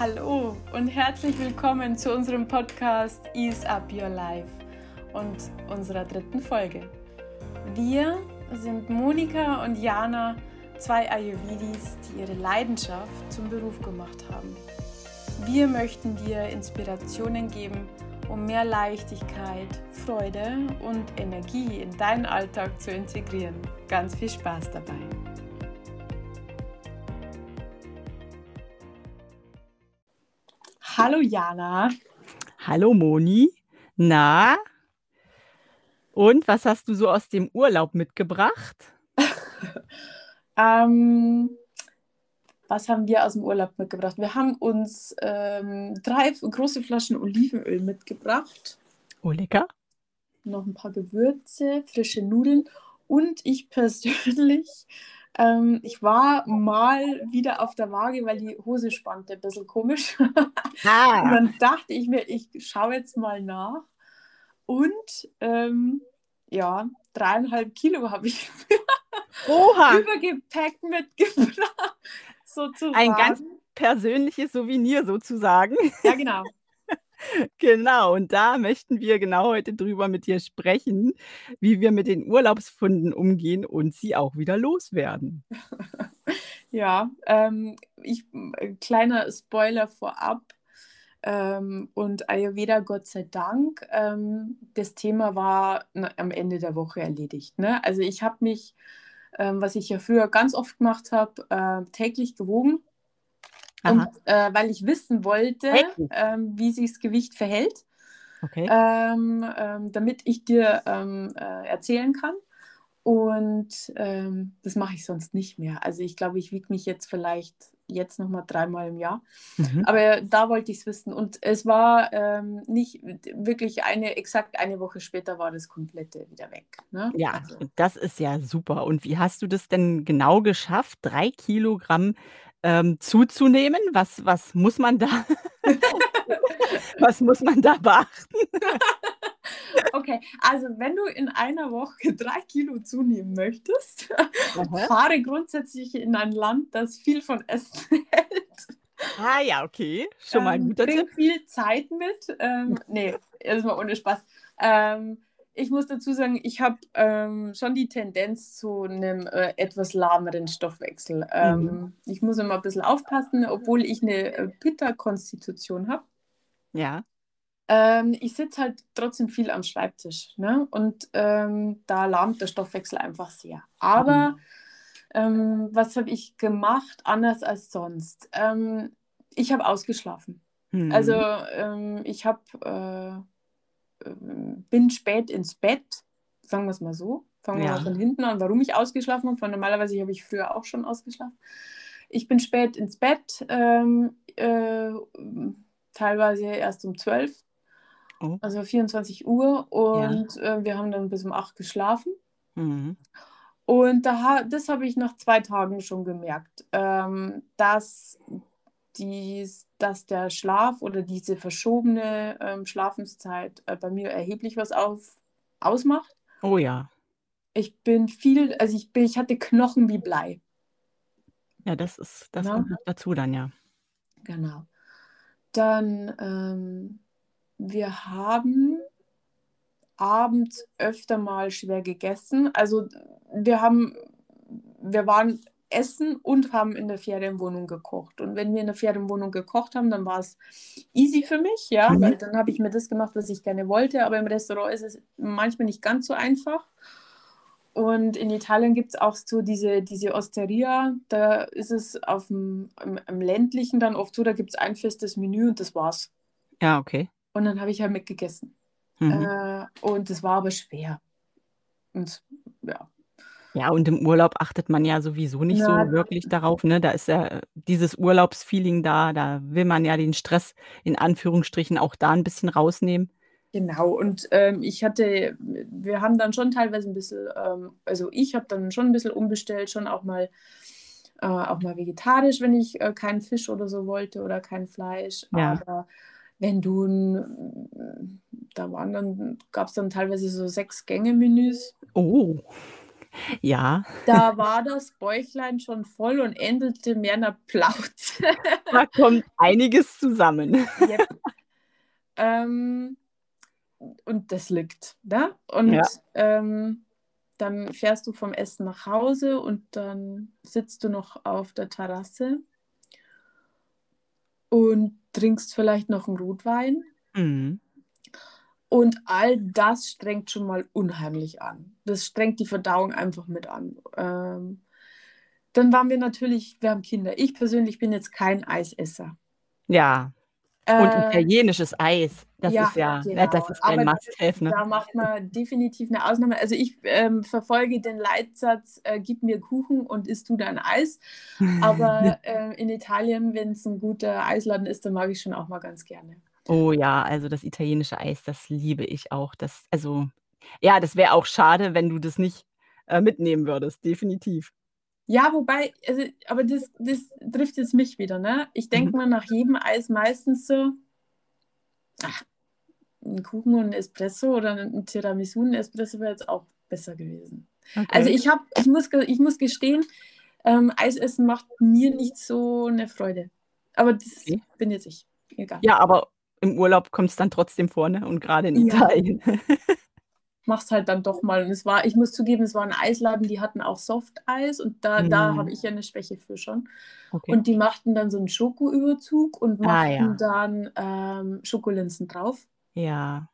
Hallo und herzlich willkommen zu unserem Podcast Ease Up Your Life und unserer dritten Folge. Wir sind Monika und Jana, zwei Ayurvedis, die ihre Leidenschaft zum Beruf gemacht haben. Wir möchten dir Inspirationen geben, um mehr Leichtigkeit, Freude und Energie in deinen Alltag zu integrieren. Ganz viel Spaß dabei! Hallo Jana. Hallo Moni. Na? Und was hast du so aus dem Urlaub mitgebracht? ähm, was haben wir aus dem Urlaub mitgebracht? Wir haben uns ähm, drei große Flaschen Olivenöl mitgebracht. Oh, lecker. Noch ein paar Gewürze, frische Nudeln und ich persönlich ähm, ich war mal wieder auf der Waage, weil die Hose spannte ein bisschen komisch. Ah. Und dann dachte ich mir, ich schaue jetzt mal nach. Und ähm, ja, dreieinhalb Kilo habe ich Oha. Übergepäck mitgebracht. Sozusagen. Ein ganz persönliches Souvenir sozusagen. Ja, genau. Genau, und da möchten wir genau heute drüber mit dir sprechen, wie wir mit den Urlaubsfunden umgehen und sie auch wieder loswerden. Ja, ähm, ich, äh, kleiner Spoiler vorab. Ähm, und Ayurveda, Gott sei Dank, ähm, das Thema war na, am Ende der Woche erledigt. Ne? Also ich habe mich, ähm, was ich ja früher ganz oft gemacht habe, äh, täglich gewogen und, äh, weil ich wissen wollte, ähm, wie sich das Gewicht verhält, okay. ähm, ähm, damit ich dir ähm, äh, erzählen kann. Und ähm, das mache ich sonst nicht mehr. Also ich glaube, ich wiege mich jetzt vielleicht jetzt nochmal dreimal im Jahr. Mhm. Aber da wollte ich es wissen. Und es war ähm, nicht wirklich eine, exakt eine Woche später war das komplette wieder weg. Ne? Ja, also. das ist ja super. Und wie hast du das denn genau geschafft, drei Kilogramm ähm, zuzunehmen? Was, was muss man da, was muss man da beachten? Okay, also wenn du in einer Woche drei Kilo zunehmen möchtest, Aha. fahre grundsätzlich in ein Land, das viel von Essen hält. Ah ja, okay. Schon mal ein ähm, guter bring Tipp. viel Zeit mit. Ähm, nee, erstmal ohne Spaß. Ähm, ich muss dazu sagen, ich habe ähm, schon die Tendenz zu einem äh, etwas lahmeren Stoffwechsel. Ähm, mhm. Ich muss immer ein bisschen aufpassen, obwohl ich eine äh, Pitta-Konstitution habe. Ja. Ähm, ich sitze halt trotzdem viel am Schreibtisch. Ne? Und ähm, da lahmt der Stoffwechsel einfach sehr. Aber mhm. Ähm, was habe ich gemacht, anders als sonst? Ähm, ich habe ausgeschlafen. Mhm. Also ich habe. Äh, bin spät ins Bett, sagen wir es mal so. Fangen wir ja. mal von hinten an, warum ich ausgeschlafen habe. Normalerweise habe ich früher auch schon ausgeschlafen. Ich bin spät ins Bett, ähm, äh, teilweise erst um 12, oh. also 24 Uhr. Und ja. äh, wir haben dann bis um 8 geschlafen. Mhm. Und da, das habe ich nach zwei Tagen schon gemerkt, ähm, dass dies, dass der Schlaf oder diese verschobene ähm, Schlafenszeit äh, bei mir erheblich was auf, ausmacht. Oh ja. Ich bin viel, also ich, bin, ich hatte Knochen wie Blei. Ja, das ist, das ja. kommt noch dazu dann, ja. Genau. Dann, ähm, wir haben abends öfter mal schwer gegessen. Also wir haben, wir waren essen und haben in der Ferienwohnung gekocht. Und wenn wir in der Ferienwohnung gekocht haben, dann war es easy für mich, ja, mhm. weil dann habe ich mir das gemacht, was ich gerne wollte. Aber im Restaurant ist es manchmal nicht ganz so einfach. Und in Italien gibt es auch so diese, diese Osteria, da ist es auf dem, im, im ländlichen dann oft so, da gibt es ein festes Menü und das war's. Ja, okay. Und dann habe ich halt mitgegessen. Mhm. Äh, und das war aber schwer. Und ja, ja, und im Urlaub achtet man ja sowieso nicht so wirklich darauf, ne? Da ist ja äh, dieses Urlaubsfeeling da, da will man ja den Stress in Anführungsstrichen auch da ein bisschen rausnehmen. Genau, und ähm, ich hatte, wir haben dann schon teilweise ein bisschen, ähm, also ich habe dann schon ein bisschen umbestellt, schon auch mal, äh, auch mal vegetarisch, wenn ich äh, keinen Fisch oder so wollte oder kein Fleisch. Ja. Aber wenn du, da waren dann, gab es dann teilweise so sechs Gänge-Menüs. Oh. Ja. Da war das Bäuchlein schon voll und endete mehr 'ner Plauze. Da kommt einiges zusammen. Jep. Ähm, und das liegt, ne? Und, Ja. ähm, dann fährst du vom Essen nach Hause und dann sitzt du noch auf der Terrasse und trinkst vielleicht noch 'n Rotwein. Mhm. Und all das strengt schon mal unheimlich an. Das strengt die Verdauung einfach mit an. Ähm, dann waren wir natürlich wir haben Kinder. Ich persönlich bin jetzt kein Eisesser. Ja. Und Äh italienisches Eis, das Ja, ist ja ne, genau. das ist ein Must-have, ne? da macht man definitiv 'ne Ausnahme. Also, ich, ähm, verfolge den Leitsatz, äh: „Gib mir Kuchen und iss du dein Eis.“ Aber, äh, in Italien, wenn's 'n guter Eisladen ist, dann mag ich schon auch mal ganz gerne. Oh ja, also das italienische Eis, das liebe ich auch. Das also, ja, das wäre auch schade, wenn du das nicht, äh, mitnehmen würdest, definitiv. Ja, wobei also, aber das das trifft jetzt mich wieder, ne? Ich Mhm. denke mir nach jedem Eis meistens so: „Ach, 'n Kuchen und 'n Espresso oder 'n Tiramisu, 'n Espresso wäre jetzt auch besser gewesen.“ Also, Okay. ich habe ich muss ich muss gestehen, ähm, Eisessen macht mir nicht so 'ne Freude. Aber das Okay. bin jetzt ich. Egal. Ja, aber im Urlaub kommt's dann trotzdem vor, ne? Und grade in Ja. Italien. Mach's halt dann doch mal. Und es war ich muss zugeben, es war 'n Eisladen, die hatten auch Softeis und da da habe Mhm. ich ja 'ne Schwäche für schon. Okay. Und die machten dann so 'n Schokoüberzug und Ah, machten ja. dann, ähm, Schokolinsen drauf. Ja.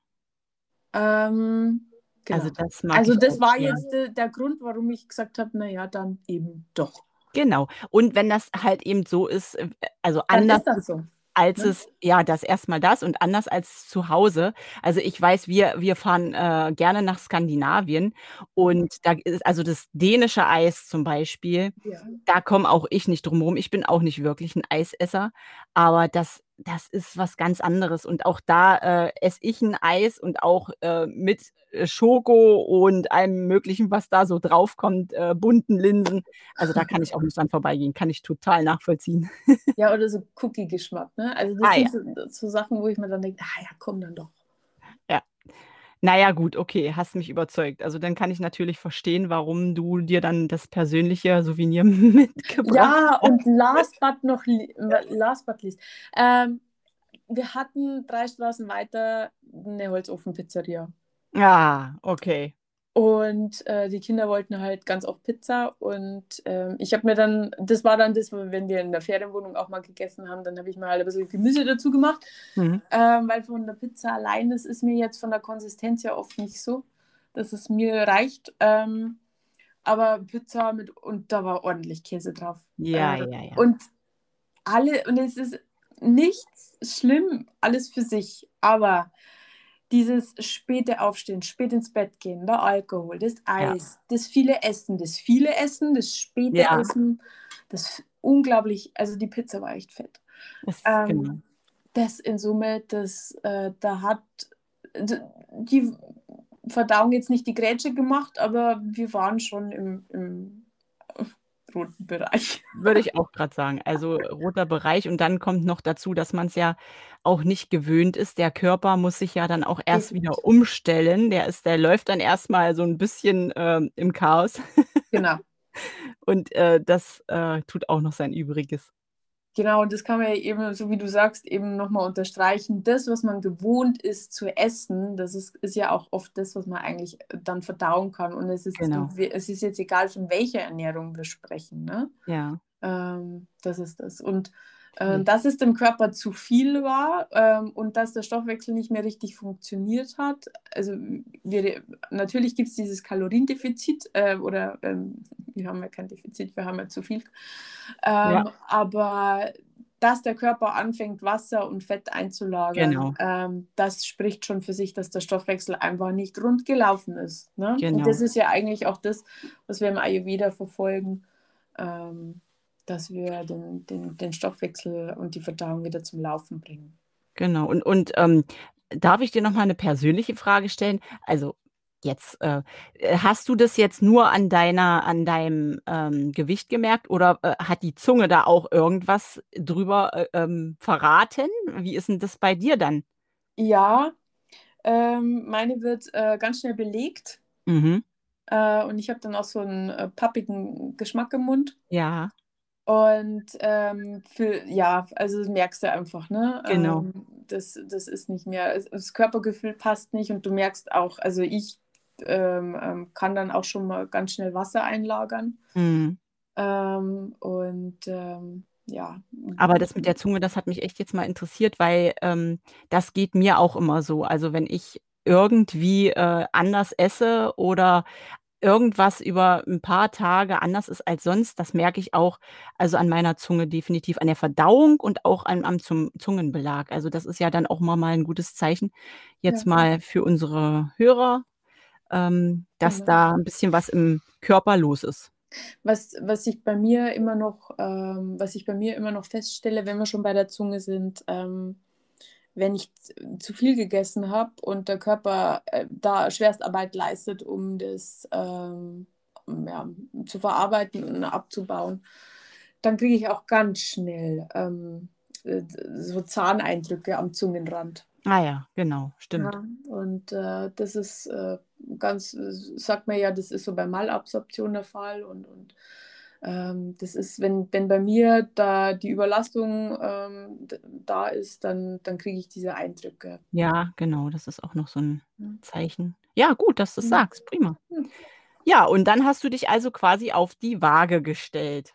Ähm, Also, genau. das mag Also, das war gern. jetzt de der Grund, warum ich gesagt habe: „Na ja, dann eben doch.“ Genau. Und wenn das halt eben so ist, äh, also Dann anders das ist, so, als ne? es ja, das erst mal das und anders als zu Hause. Also, ich weiß, wir wir fahren, äh, gerne nach Skandinavien und da ist also das dänische Eis zum Beispiel, Ja. da komme auch ich nicht drum rum. Ich bin auch nicht wirklich 'n Eisesser, aber das das ist was ganz anderes. Und auch da, äh, esse ich 'n Eis und auch, äh, mit, äh, Schoko und allem Möglichen, was da so draufkommt, äh, bunten Linsen. Also, da kann ich auch nicht dran vorbeigehen. Kann ich total nachvollziehen. Ja, oder so Cookie-Geschmack, ne? Also, das Ah, ja. sind so so Sachen, wo ich mir dann denke: „Ah ja, komm dann doch.“ Ja. Na ja, gut, okay, hast mich überzeugt. Also, dann kann ich natürlich verstehen, warum du dir dann das persönliche Souvenir mitgebracht Ja, hast. und last but noch last but least, ähm, wir hatten 3 Straßen weiter 'ne Holzofen-Pizzeria. Ah, okay. Und, äh, die Kinder wollten halt ganz oft Pizza und, ähm, ich habe mir dann das war dann das, wenn wir in der Ferienwohnung auch mal gegessen haben, dann habe ich mir halt 'n bisschen Gemüse dazu gemacht, Mhm. ähm, weil von der Pizza allein, das ist mir jetzt von der Konsistenz her oft nicht so, dass es mir reicht. Ähm, aber Pizza mit und da war ordentlich Käse drauf. Ja, Äh, ja, ja. und alle und es ist nichts schlimm, alles für sich, aber dieses späte Aufstehen, spät ins Bett gehen, der Alkohol, das Ja. Eis, das viele Essen, das viele Essen, das späte Ja. Essen, das unglaublich also, die Pizza war echt fett. Das Ähm, genau. das in Summe, das, äh da hat die Verdauung jetzt nicht die Grätsche gemacht, aber wir waren schon im im roten Bereich. Würde ich auch grad sagen. Also, roter Bereich und dann kommt noch dazu, dass man's ja auch nicht gewöhnt ist. Der Körper muss sich ja dann auch erst Definitiv. wieder umstellen. Der ist der läuft dann erst mal so 'n bisschen, ähm, im Chaos. Genau. Und, äh, das, äh, tut auch noch sein Übriges. Genau, und das kann man ja eben, so wie du sagst, eben noch mal unterstreichen. Das, was man gewohnt ist zu essen, das ist ist ja auch oft das, was man eigentlich, äh, dann verdauen kann. Und es ist Genau. es ist jetzt egal, von welcher Ernährung wir sprechen, ne? Ja. Ähm, das ist das. Und, äh, Okay. dass es dem Körper zu viel war, ähm, und dass der Stoffwechsel nicht mehr richtig funktioniert hat. Also, wir natürlich gibt's dieses Kaloriendefizit, äh, oder, ähm, wir haben ja kein Defizit, wir haben ja zu viel. Ja. Ähm, aber dass der Körper anfängt, Wasser und Fett einzulagern, Genau. ähm, das spricht schon für sich, dass der Stoffwechsel einfach nicht rund gelaufen ist, ne? Und das Genau. ist ja eigentlich auch das, was wir im Ayurveda verfolgen, ähm, dass wir den den den Stoffwechsel und die Verdauung wieder zum Laufen bringen. Genau. Und und, ähm, darf ich dir noch mal 'ne persönliche Frage stellen? Also, jetzt, äh, hast du das jetzt nur an deiner an deinem, ähm, Gewicht gemerkt oder, äh, hat die Zunge da auch irgendwas drüber, äh, ähm, verraten? Wie ist 'n das bei dir dann? Ja, ähm, meine wird, äh, ganz schnell belegt. Mhm. Äh, und ich habe dann auch so einen äh, pappigen Geschmack im Mund. Ja. Und ähm, für, ja, also merkst du einfach, ne? Genau. Ähm, das, das ist nicht mehr, das Körpergefühl passt nicht und du merkst auch, also ich ähm, ähm, kann dann auch schon mal ganz schnell Wasser einlagern. Mhm. Ähm, und ähm, ja. Aber das mit der Zunge, das hat mich echt jetzt mal interessiert, weil das geht mir auch immer so. Also wenn ich irgendwie äh, anders esse oder irgendwas über ein paar Tage anders ist als sonst, das merke ich auch, also an meiner Zunge definitiv, an der Verdauung und auch an am zum Zungenbelag. Also, das ist ja dann auch mal mal 'n gutes Zeichen jetzt Ja. mal für unsere Hörer, ähm, dass Genau. da ein bisschen was im Körper los ist. Was, was ich bei mir immer noch, ähm, was ich bei mir immer noch feststelle, wenn wir schon bei der Zunge sind, ähm, wenn ich zu viel gegessen habe und der Körper äh, da Schwerstarbeit leistet, um das ähm, ja, zu verarbeiten und abzubauen, dann kriege ich auch ganz schnell ähm, äh, so Zahneindrücke am Zungenrand. Ah ja, genau, stimmt. Ja, und äh, das ist äh, ganz, sagt man ja, das ist so bei Malabsorption der Fall. Und, und ähm, das ist, wenn, wenn bei mir da die Überlastung ähm, da ist, dann, dann kriege ich diese Eindrücke. Ja, genau, das ist auch noch so 'n Ja. Zeichen. Ja, gut, dass du's Mhm. sagst, prima. Hm. Ja, und dann hast du dich also quasi auf die Waage gestellt.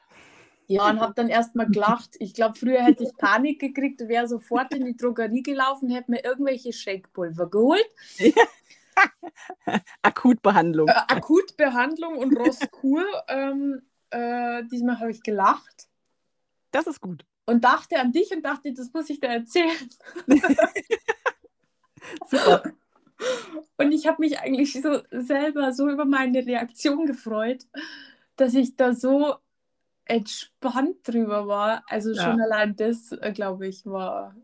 Ja, und habe dann erstmal gelacht. Ich glaube, früher hätte ich Panik gekriegt, wäre sofort in die Drogerie gelaufen, hätte mir irgendwelche Shakepulver geholt. Akutbehandlung. Äh, Akutbehandlung und Rostkur. ähm, äh, diesmal habe ich gelacht. Das ist gut. und dachte an dich und dachte, das muss ich dir erzählen. Super. Und ich habe mich eigentlich so selber so über meine Reaktion gefreut, dass ich da so entspannt drüber war. Also Ja. schon allein das, äh, glaube ich, war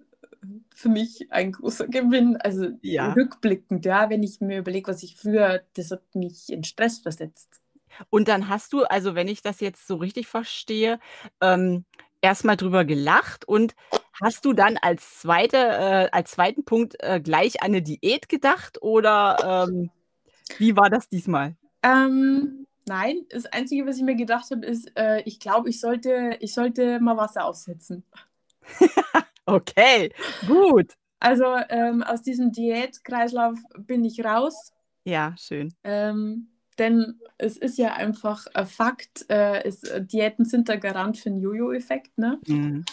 für mich ein großer Gewinn. Also Ja. rückblickend, ja, wenn ich mir überlege, was ich früher, das hat mich in Stress versetzt. Und dann hast du, also wenn ich das jetzt so richtig verstehe, ähm, erst mal drüber gelacht und hast du dann als zweite äh, als zweiten Punkt, äh, gleich an 'ne Diät gedacht oder, ähm, wie war das diesmal? Ähm, nein, das Einzige, was ich mir gedacht habe, ist, äh, ich glaube, ich sollte, ich sollte mal Wasser aussetzen. Okay, gut. Also ähm, aus diesem Diätkreislauf bin ich raus, Ja, schön. ähm, denn es ist ja einfach ein Fakt, äh, es, äh, Diäten sind der Garant für einen Jojo-Effekt. Ne? Mhm.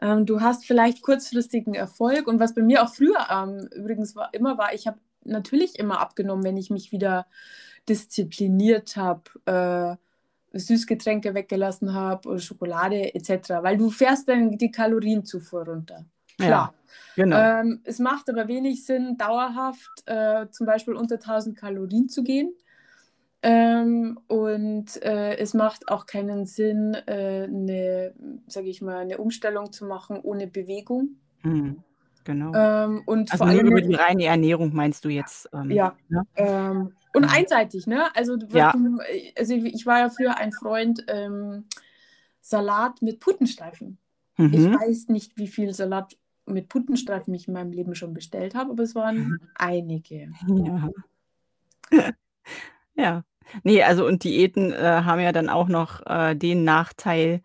Ähm, du hast vielleicht kurzfristigen Erfolg und was bei mir auch früher ähm, übrigens war, immer war, ich habe natürlich immer abgenommen, wenn ich mich wieder diszipliniert habe, äh, Süßgetränke weggelassen habe oder Schokolade etc., weil du fährst dann die Kalorienzufuhr runter. Ja, Klar. genau. Ähm, es macht aber wenig Sinn, dauerhaft äh, zum Beispiel unter 1000 Kalorien zu gehen. Ähm, und äh, es macht auch keinen Sinn, äh, eine, sage ich mal, eine Umstellung zu machen ohne Bewegung. Mhm. Genau. Ähm, und Also vor allem, über die reine Ernährung meinst du jetzt, ähm, ja, ne? ähm, und Ja. einseitig, ne? Also, Ja. also ich war ja früher ein Freund ähm, Salat mit Putenstreifen. Ich Mhm. weiß nicht, wie viel Salat mit Putenstreifen ich in meinem Leben schon bestellt habe, aber es waren einige. Ja. Ja. Ne, also und Diäten, äh, haben ja dann auch noch, äh, den Nachteil,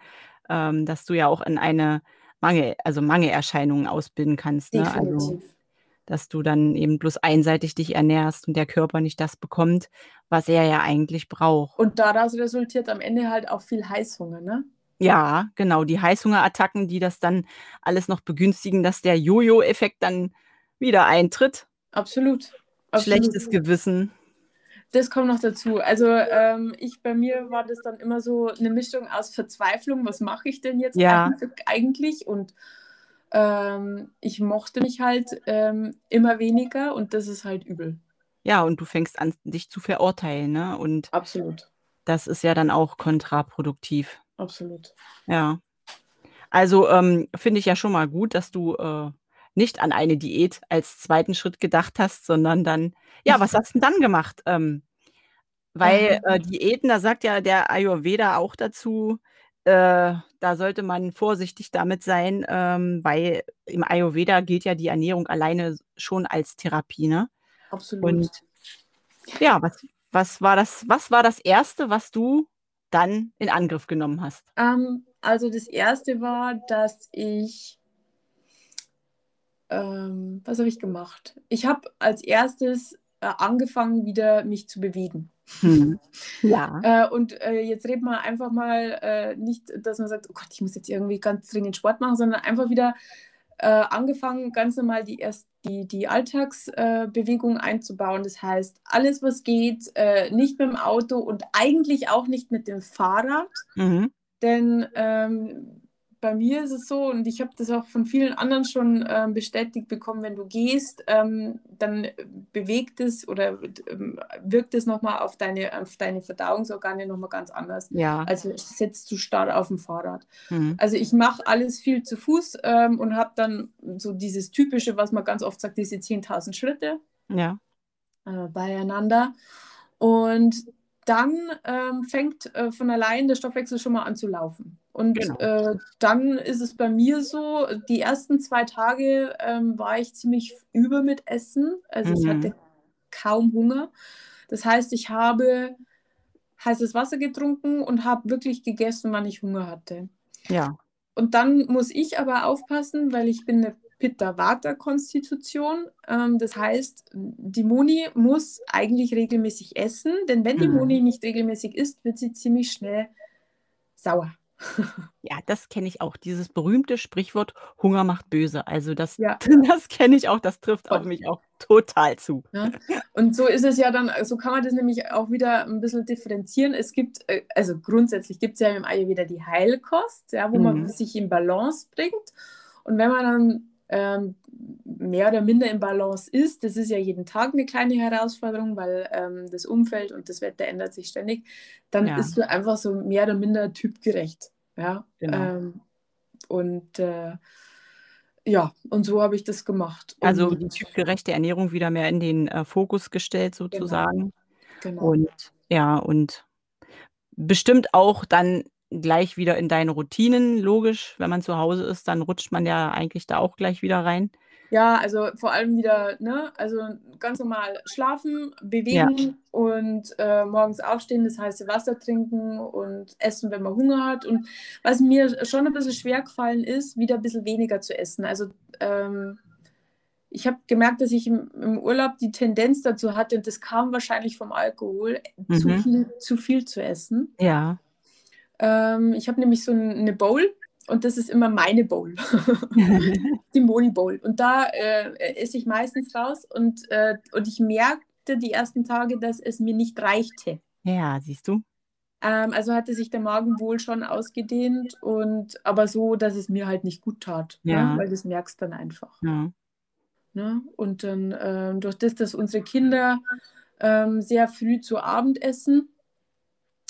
ähm, dass du ja auch in eine Mangel also Mangelerscheinungen ausbilden kannst, ne? Also, dass du dann eben bloß einseitig dich ernährst und der Körper nicht das bekommt, was er ja eigentlich braucht. Und daraus resultiert am Ende halt auch viel Heißhunger, ne? Ja, genau, die Heißhungerattacken, die das dann alles noch begünstigen, dass der Jojo-Effekt dann wieder eintritt. Absolut. Schlechtes Absolut. Gewissen. Das kommt noch dazu. Also ähm, ich bei mir war das dann immer so eine Mischung aus Verzweiflung, was mache ich denn jetzt Ja. eigentlich-? Und ähm, ich mochte mich halt ähm, immer weniger und das ist halt übel. Ja, und du fängst an, dich zu verurteilen, ne? Und Absolut. das ist ja dann auch kontraproduktiv. Absolut. Ja. Also, ähm, finde ich ja schon mal gut, dass du, äh, nicht an eine Diät als zweiten Schritt gedacht hast, sondern dann ja, was hast 'n dann gemacht? Ähm, weil, äh, Ähm. Diäten, da sagt ja der Ayurveda auch dazu, äh, da sollte man vorsichtig damit sein, ähm, weil im Ayurveda gilt ja die Ernährung alleine schon als Therapie, ne? Absolut. Und ja, was was war das was war das Erste, was du dann in Angriff genommen hast? Ähm, also das Erste war, dass ich ähm, was habe ich gemacht? Ich habe als erstes äh, angefangen, wieder mich zu bewegen. Hm. Ja. Äh, und äh, jetzt reden wir einfach mal äh, nicht, dass man sagt, oh Gott, ich muss jetzt irgendwie ganz dringend Sport machen, sondern einfach wieder äh, angefangen, ganz normal die, erst, die, die Alltagsbewegung einzubauen. Das heißt, alles, was geht, äh, nicht mit dem Auto und eigentlich auch nicht mit dem Fahrrad. Mhm. Denn ähm, bei mir ist es so, und ich habe das auch von vielen anderen schon äh, bestätigt bekommen, wenn du gehst, ähm, dann bewegt es oder ähm, wirkt es nochmal auf deine, auf deine Verdauungsorgane nochmal ganz anders. Ja. Also setzt du stark auf dem Fahrrad. Mhm. Also ich mache alles viel zu Fuß ähm, und habe dann so dieses typische, was man ganz oft sagt, diese 10.000 Schritte Ja. äh, beieinander. Und dann ähm, fängt äh, von allein der Stoffwechsel schon mal an zu laufen. Und Genau. äh, dann ist es bei mir so, die ersten zwei Tage ähm, war ich ziemlich über mit Essen. Also ich Mhm. hatte kaum Hunger. Das heißt, ich habe heißes Wasser getrunken und habe wirklich gegessen, wann ich Hunger hatte. Ja. Und dann muss ich aber aufpassen, weil ich bin eine Pitta-Vata-Konstitution. Ähm, das heißt, die Moni muss eigentlich regelmäßig essen, denn wenn die Mhm. Moni nicht regelmäßig isst, wird sie ziemlich schnell sauer. Ja, das kenne ich auch. Dieses berühmte Sprichwort Hunger macht böse. Also das, Ja. das kenne ich auch, das trifft auf mich auch total zu. Ne? Und so ist es ja dann, so kann man das nämlich auch wieder ein bisschen differenzieren. Es gibt, äh, also grundsätzlich gibt es ja im Ayurveda die Heilkost, ja, wo man Mhm. sich in Balance bringt. Und wenn man dann ähm, mehr oder minder in Balance ist, das ist ja jeden Tag eine kleine Herausforderung, weil ähm, das Umfeld und das Wetter ändert sich ständig, dann Ja. ist du einfach so mehr oder minder typgerecht. Ja, Genau. ähm, und äh, ja, und so habe ich das gemacht. Also Und- die typgerechte Ernährung wieder mehr in den äh, Fokus gestellt sozusagen. genau. Und ja, und bestimmt auch dann gleich wieder in deine Routinen, logisch. Wenn man zu Hause ist, dann rutscht man ja eigentlich da auch gleich wieder rein. Ja, also vor allem wieder, ne, also ganz normal schlafen, bewegen und äh, morgens aufstehen, das heiße Wasser trinken und essen, wenn man Hunger hat. Und was mir schon ein bisschen schwer gefallen ist, wieder ein bisschen weniger zu essen. Also ähm, ich habe gemerkt, dass ich im, im Urlaub die Tendenz dazu hatte, und das kam wahrscheinlich vom Alkohol, zu, Mhm. viel, zu viel zu essen. Ja. Ähm, ich habe nämlich so ein- eine Bowl und das ist immer meine Bowl. die Moni Bowl. Und da äh, esse ich meistens raus und, äh, und ich merkte die ersten Tage, dass es mir nicht reichte. ja, siehst du? Ähm, also hatte sich der Magen wohl schon ausgedehnt und aber so, dass es mir halt nicht gut tat. Ja. Ne? Weil das merkst dann einfach. Ja. Ne? Und dann ähm, durch das, dass unsere Kinder ähm, sehr früh zu Abend essen,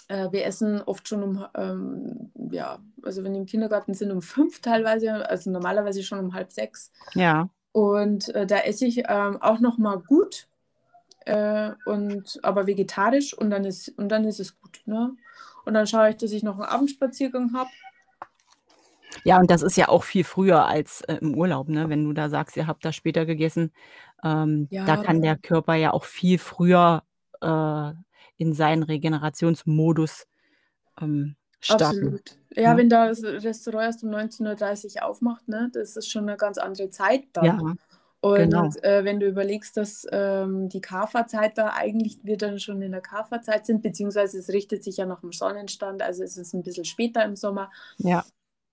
äh, wir essen oft schon um, ähm, ja, also wenn die im Kindergarten sind, um fünf teilweise, also normalerweise schon um halb sechs. Ja. Und äh, da esse ich ähm, auch noch mal gut, äh, und, aber vegetarisch und dann ist, und dann ist es gut. Ne? Und dann schaue ich, dass ich noch einen Abendspaziergang habe. Ja, und das ist ja auch viel früher als äh, im Urlaub, ne? Wenn du da sagst, ihr habt da später gegessen, ähm, Ja, da kann der Körper ja auch viel früher äh, in seinen Regenerationsmodus ähm, starten. Absolut. Ja, Ja. wenn da das Restaurant erst um 19.30 Uhr aufmacht, ne, das ist schon eine ganz andere Zeit dann. Ja, Und genau. äh, wenn du überlegst, dass ähm, die Kafa-Zeit da eigentlich, wir dann schon in der Kafa-Zeit sind, beziehungsweise es richtet sich ja nach dem Sonnenstand, also es ist ein bisschen später im Sommer. ja,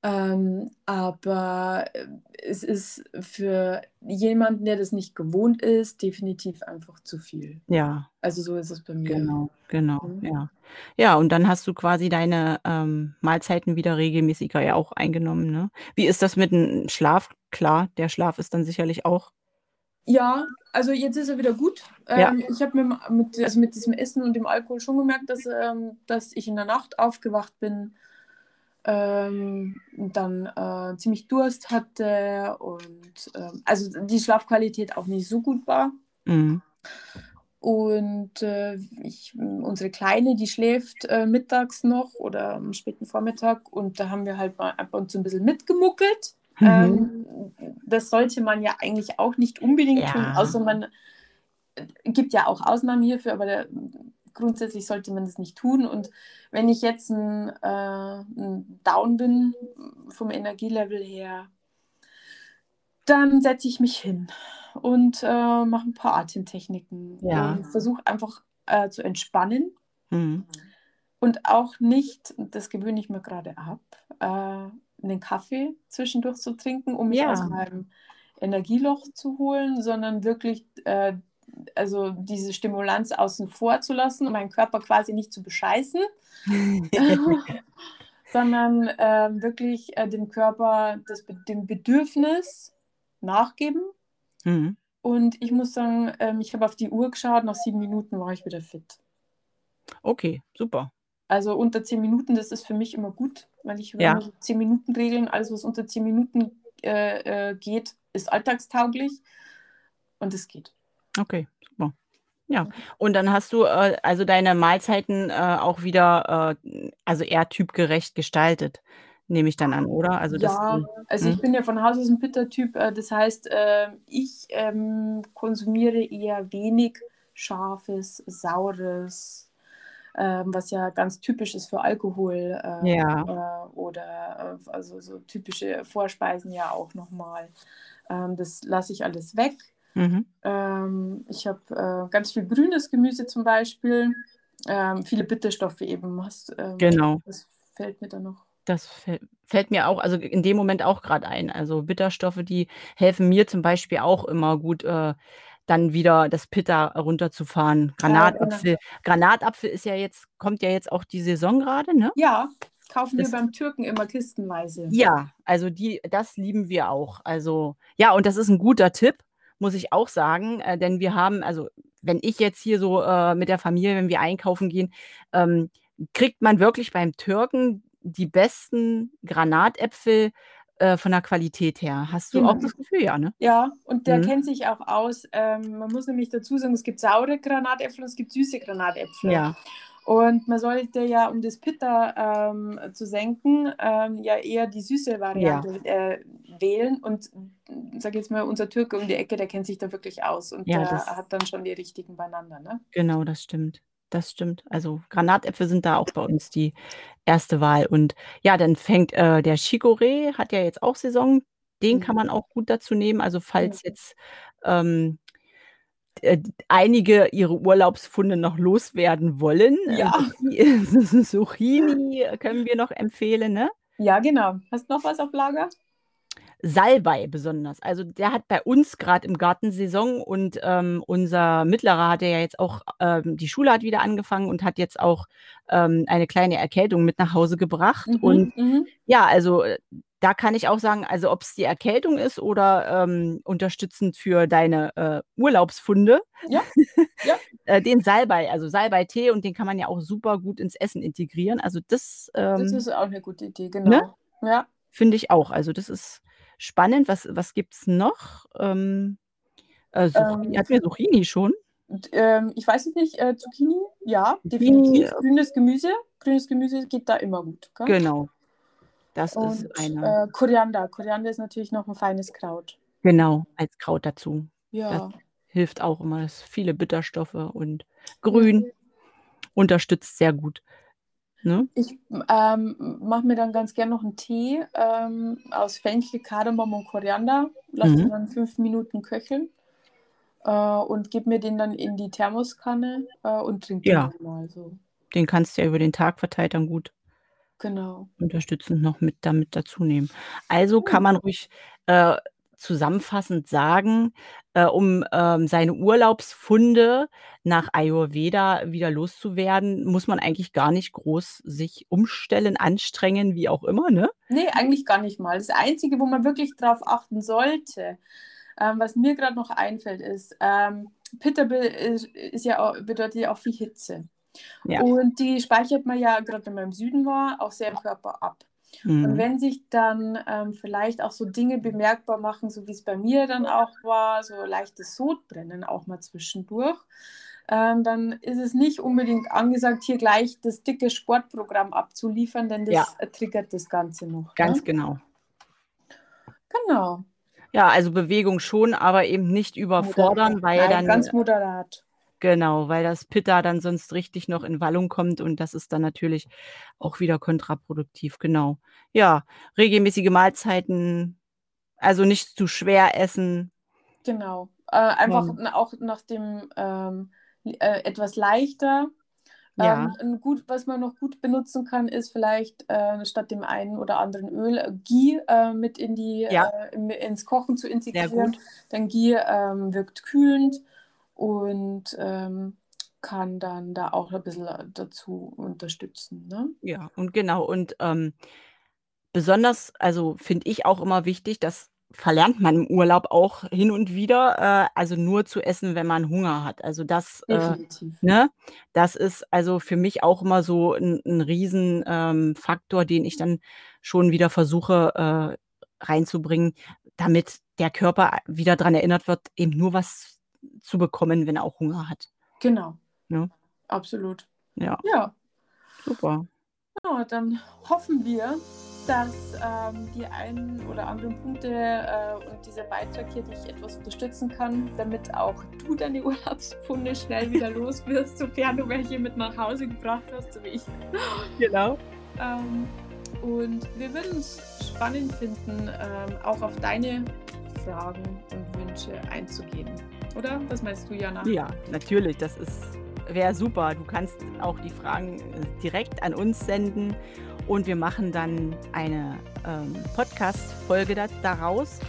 Ähm, aber äh, es ist für jemanden, der das nicht gewohnt ist, definitiv einfach zu viel. ja, Also so ist es bei mir. genau, genau, Mhm. ja. Ja, und dann hast du quasi deine ähm, Mahlzeiten wieder regelmäßiger ja auch eingenommen, ne? Wie ist das mit dem Schlaf? Klar, der Schlaf ist dann sicherlich auch Ja, also jetzt ist er wieder gut. Ja. Ähm, ich habe mit, mit, also mit diesem Essen und dem Alkohol schon gemerkt, dass, ähm, dass ich in der Nacht aufgewacht bin, ähm, dann äh, ziemlich Durst hatte und ähm, also die Schlafqualität auch nicht so gut war. mhm. Und äh, ich, unsere Kleine, die schläft äh, mittags noch oder am späten Vormittag und da haben wir halt mal ab und zu ein bisschen mitgemuckelt. Mhm. Ähm, das sollte man ja eigentlich auch nicht unbedingt Ja. tun, außer man äh, gibt ja auch Ausnahmen hierfür, aber der grundsätzlich sollte man das nicht tun. Und wenn ich jetzt ein, äh, ein Down bin vom Energielevel her, dann setze ich mich hin und äh, mache ein paar Atemtechniken Ja. versuche einfach äh, zu entspannen Mhm. und auch nicht, das gewöhne ich mir gerade ab, äh, einen Kaffee zwischendurch zu trinken, um mich aus Ja. meinem Energieloch zu holen, sondern wirklich äh, also diese Stimulanz außen vor zu lassen und meinen Körper quasi nicht zu bescheißen, sondern äh, wirklich äh, dem Körper das, dem Bedürfnis nachgeben. Mhm. Und ich muss sagen, ähm, ich habe auf die Uhr geschaut, nach sieben Minuten war ich wieder fit. Okay, super. Also unter zehn Minuten, das ist für mich immer gut, weil ich Ja. so zehn Minuten Regeln, alles was unter zehn Minuten äh, äh, geht, ist alltagstauglich und es geht. Okay, super. Ja, und dann hast du äh, also deine Mahlzeiten äh, auch wieder äh, also eher typgerecht gestaltet, nehme ich dann an, oder? Also das Ja, also ich mhm. bin ja von Haus aus ein Pitta-Typ, äh, das heißt, äh, ich ähm, konsumiere eher wenig Scharfes, Saures, ähm, was ja ganz typisch ist für Alkohol äh, Ja. äh, oder äh, also so typische Vorspeisen ja auch nochmal. Ähm, das lasse ich alles weg. Mhm. Ähm, ich habe äh, ganz viel grünes Gemüse zum Beispiel, ähm, viele Bitterstoffe eben. Hast, ähm, Genau. Das fällt mir da noch. Das fäll fällt mir auch also in dem Moment auch gerade ein. Also Bitterstoffe, die helfen mir zum Beispiel auch immer gut, äh, dann wieder das Pitta runterzufahren. Ja, genau. Granatapfel Granatapfel ist ja jetzt kommt ja jetzt auch die Saison gerade, ne? Ja, kaufen wir Das beim Türken immer kistenweise. Ja, also die das lieben wir auch. Also ja, und das ist 'n guter Tipp, muss ich auch sagen, äh, denn wir haben also, wenn ich jetzt hier so, äh, mit der Familie wenn wir einkaufen gehen, ähm, kriegt man wirklich beim Türken die besten Granatäpfel, äh, von der Qualität her. Hast du auch Genau. das Gefühl? Ja, ne? Ja, und der Mhm. kennt sich auch aus. Ähm, man muss nämlich dazu sagen, es gibt saure Granatäpfel und es gibt süße Granatäpfel. Ja. Und man sollte ja, um das Pitta ähm, zu senken, ähm, ja eher die süße Ja. Variante äh, wählen. Und sag jetzt mal, unser Türke um die Ecke, der kennt sich da wirklich aus und Ja, der hat dann schon die richtigen beieinander, ne? Genau, das stimmt. Das stimmt. Also Granatäpfel sind da auch bei uns die erste Wahl. Und ja, dann fängt äh, der Chicorée hat ja jetzt auch Saison. Den kann Mhm. man auch gut dazu nehmen. Also falls Genau. jetzt, ähm, äh, einige ihre Urlaubsfunde noch loswerden wollen, äh, Ja. Zucchini können wir noch empfehlen, ne? Ja, genau. Hast du noch was auf Lager? Salbei besonders. Also, der hat bei uns grad im Garten Saison und, ähm, unser Mittlerer hat ja jetzt auch ähm, die Schule hat wieder angefangen und hat jetzt auch, ähm, eine kleine Erkältung mit nach Hause gebracht. Mhm, Und mhm. ja, also, äh, da kann ich auch sagen, also ob's die Erkältung ist oder, ähm, unterstützend für deine, äh, Urlaubsfunde, Ja, ja. äh, den Salbei also Salbeitee und den kann man ja auch super gut ins Essen integrieren. Also das, Das ähm ist auch 'ne gute Idee, ne? genau. Ja. Finde ich auch. Also, das ist spannend. Was was gibt's noch? Ähm, äh, Zucchini Ähm, hatten wir Zucchini schon? ähm, ich weiß es nicht, äh, Zucchini, ja, Zucchini, definitiv. Grünes Gemüse grünes Gemüse geht da immer gut, gell? Genau. Das Und, ist eine äh, Koriander. Koriander ist natürlich noch 'n feines Kraut. Genau, als Kraut dazu. Das Ja. hilft auch immer. Das viele Bitterstoffe und Ja. grün, unterstützt sehr gut, ne? Ich, ähm, mache mir dann ganz gern noch 'n Tee, ähm, aus Fenchel, Kardamom und Koriander, lasse den Mhm. dann 5 Minuten köcheln, äh, und gebe mir den dann in die Thermoskanne, äh, und trinke den Ja. dann mal so. Den kannst du ja über den Tag verteilt dann gut Genau. unterstützend noch mit da mit dazu nehmen. Also, kann Ja. man ruhig, äh, zusammenfassend sagen, äh, um, ähm, seine Urlaubsfunde nach Ayurveda wieder loszuwerden, muss man eigentlich gar nicht groß sich umstellen, anstrengen, wie auch immer, ne? Ne, eigentlich gar nicht mal. Das Einzige, wo man wirklich drauf achten sollte, ähm, was mir grad noch einfällt, ist, ähm, Pitta ist ist ja au bedeutet ja auch viel Hitze. Ja. Und die speichert man ja, grad wenn man im Süden war, auch sehr im Körper ab. Und Mhm. wenn sich dann, ähm, vielleicht auch so Dinge bemerkbar machen, so wie's bei mir dann auch war, so leichtes Sodbrennen auch mal zwischendurch, ähm, dann ist es nicht unbedingt angesagt, hier gleich das dicke Sportprogramm abzuliefern, denn Ja. das, äh, triggert das Ganze noch, Ganz ne? genau. Genau. Ja, also Bewegung schon, aber eben nicht überfordern, weil Nein, dann ganz moderat. Genau, weil das Pitta dann sonst richtig noch in Wallung kommt und das ist dann natürlich auch wieder kontraproduktiv, genau. Ja, regelmäßige Mahlzeiten, also nicht zu schwer essen. Genau. Äh, einfach ja. auch nach dem ähm, äh, etwas leichter. Ja. Ähm, gut, was man noch gut benutzen kann, ist vielleicht äh, statt dem einen oder anderen Öl äh, Ghee äh, mit in die, ja. Äh, ins Kochen zu integrieren. Dann Ghee ähm, wirkt kühlend und ähm, kann dann da auch ein bisschen dazu unterstützen. Ne? Ja, und genau. Und ähm, besonders, also finde ich auch immer wichtig, dass verlernt man im Urlaub auch hin und wieder, äh, also nur zu essen, wenn man Hunger hat. Also das, äh, ne, das ist also für mich auch immer so ein 'n riesen, ähm, den ich dann schon wieder versuche, äh, reinzubringen, damit der Körper wieder daran erinnert wird, eben nur was zu bekommen, wenn er auch Hunger hat. Genau. Ne? Absolut. Ja. Ja. Super. Ja, dann hoffen wir dass ähm, die einen oder anderen Punkte äh, und dieser Beitrag hier dich etwas unterstützen kann, damit auch du deine Urlaubspfunde schnell wieder los wirst, sofern du welche mit nach Hause gebracht hast, so wie ich. Genau. Ähm, und wir würden es spannend finden, ähm, auch auf deine Fragen und Wünsche einzugehen. Oder? Was meinst du, Jana? Ja, natürlich. Das wäre super. Du kannst auch die Fragen äh, direkt an uns senden und wir machen dann eine ähm, Podcast-Folge da, daraus,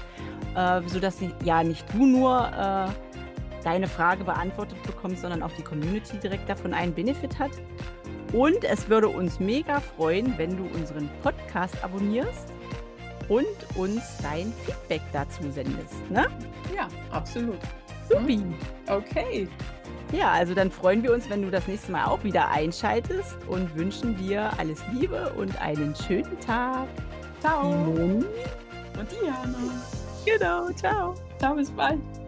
äh, sodass ja nicht du nur äh, deine Frage beantwortet bekommst, sondern auch die Community direkt davon einen Benefit hat. Und es würde uns mega freuen, wenn du unseren Podcast abonnierst und uns dein Feedback dazu sendest. Ne? Ja, absolut. Supi. Okay. Ja, also dann freuen wir uns, wenn du das nächste Mal auch wieder einschaltest und wünschen dir alles Liebe und einen schönen Tag. Ciao. Die Moni und Diana. Genau, ciao. Ciao, bis bald.